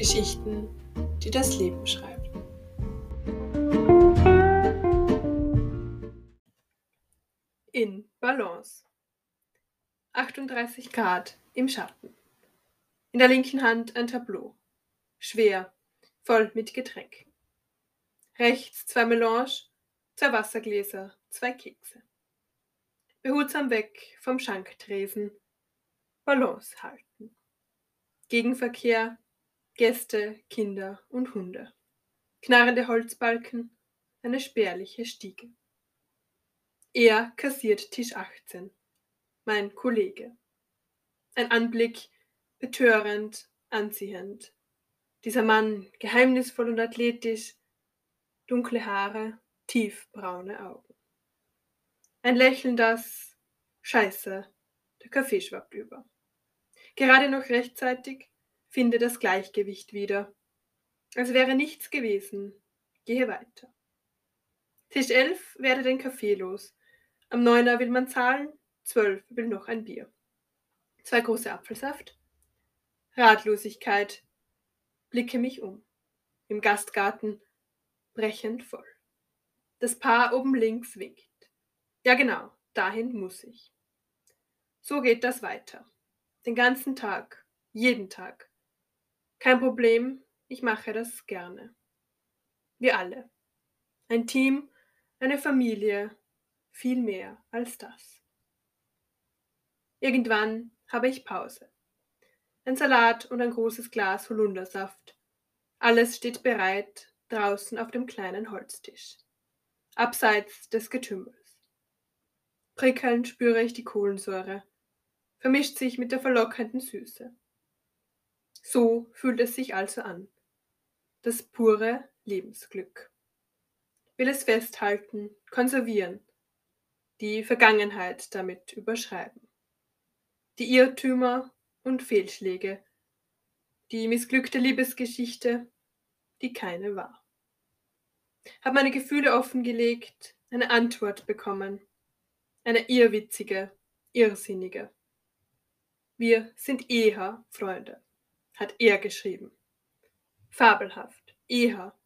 Geschichten, die das Leben schreibt. In Balance. 38 Grad im Schatten. In der linken Hand ein Tableau. Schwer, voll mit Getränk. Rechts zwei Melange, zwei Wassergläser, zwei Kekse. Behutsam weg vom Schanktresen. Balance halten. Gegenverkehr, Gäste, Kinder und Hunde. Knarrende Holzbalken, eine spärliche Stiege. Er kassiert Tisch 18. Mein Kollege. Ein Anblick, betörend, anziehend. Dieser Mann, geheimnisvoll und athletisch, dunkle Haare, tiefbraune Augen. Ein Lächeln, das Scheiße, der Kaffee schwappt über. Gerade noch rechtzeitig finde das Gleichgewicht wieder. Als wäre nichts gewesen. Gehe weiter. Tisch 11 werde den Kaffee los. Am Neuner will man zahlen, 12 will noch ein Bier. Zwei große Apfelsaft. Ratlosigkeit. Blicke mich um. Im Gastgarten brechend voll. Das Paar oben links winkt. Ja genau, dahin muss ich. So geht das weiter. Den ganzen Tag, jeden Tag. Kein Problem, ich mache das gerne. Wir alle. Ein Team, eine Familie, viel mehr als das. Irgendwann habe ich Pause. Ein Salat und ein großes Glas Holundersaft. Alles steht bereit draußen auf dem kleinen Holztisch, abseits des Getümmels. Prickelnd spüre ich die Kohlensäure, vermischt sich mit der verlockenden Süße. So fühlt es sich also an. Das pure Lebensglück. Will es festhalten, konservieren, die Vergangenheit damit überschreiben. Die Irrtümer und Fehlschläge, die missglückte Liebesgeschichte, die keine war. Hab meine Gefühle offengelegt, eine Antwort bekommen, eine irrwitzige, irrsinnige. Wir sind eher Freunde, hat er geschrieben. Fabelhaft, eher,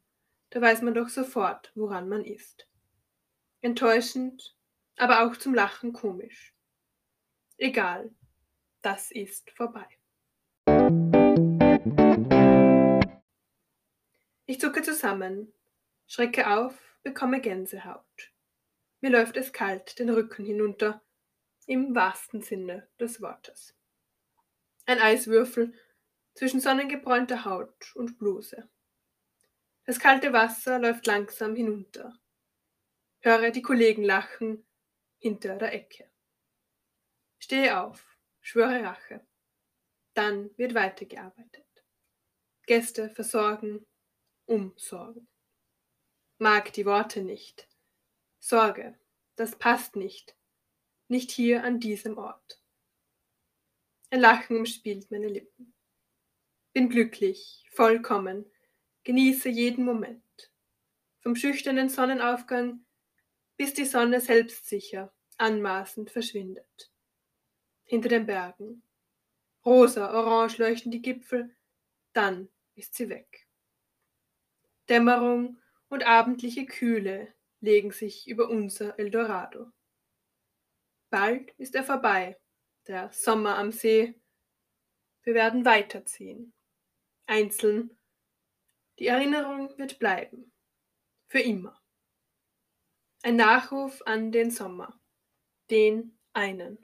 da weiß man doch sofort, woran man ist. Enttäuschend, aber auch zum Lachen komisch. Egal, das ist vorbei. Ich zucke zusammen, schrecke auf, bekomme Gänsehaut. Mir läuft es kalt den Rücken hinunter, im wahrsten Sinne des Wortes. Ein Eiswürfel zwischen sonnengebräunter Haut und Bluse. Das kalte Wasser läuft langsam hinunter. Höre die Kollegen lachen hinter der Ecke. Stehe auf, schwöre Rache. Dann wird weitergearbeitet. Gäste versorgen, umsorgen. Mag die Worte nicht. Sorge, das passt nicht. Nicht hier an diesem Ort. Ein Lachen umspielt meine Lippen. Bin glücklich, vollkommen, genieße jeden Moment. Vom schüchternen Sonnenaufgang bis die Sonne selbstsicher, anmaßend verschwindet. Hinter den Bergen. Rosa, orange leuchten die Gipfel, dann ist sie weg. Dämmerung und abendliche Kühle legen sich über unser Eldorado. Bald ist er vorbei, der Sommer am See. Wir werden weiterziehen. Einzeln. Die Erinnerung wird bleiben. Für immer. Ein Nachruf an den Sommer. Den einen.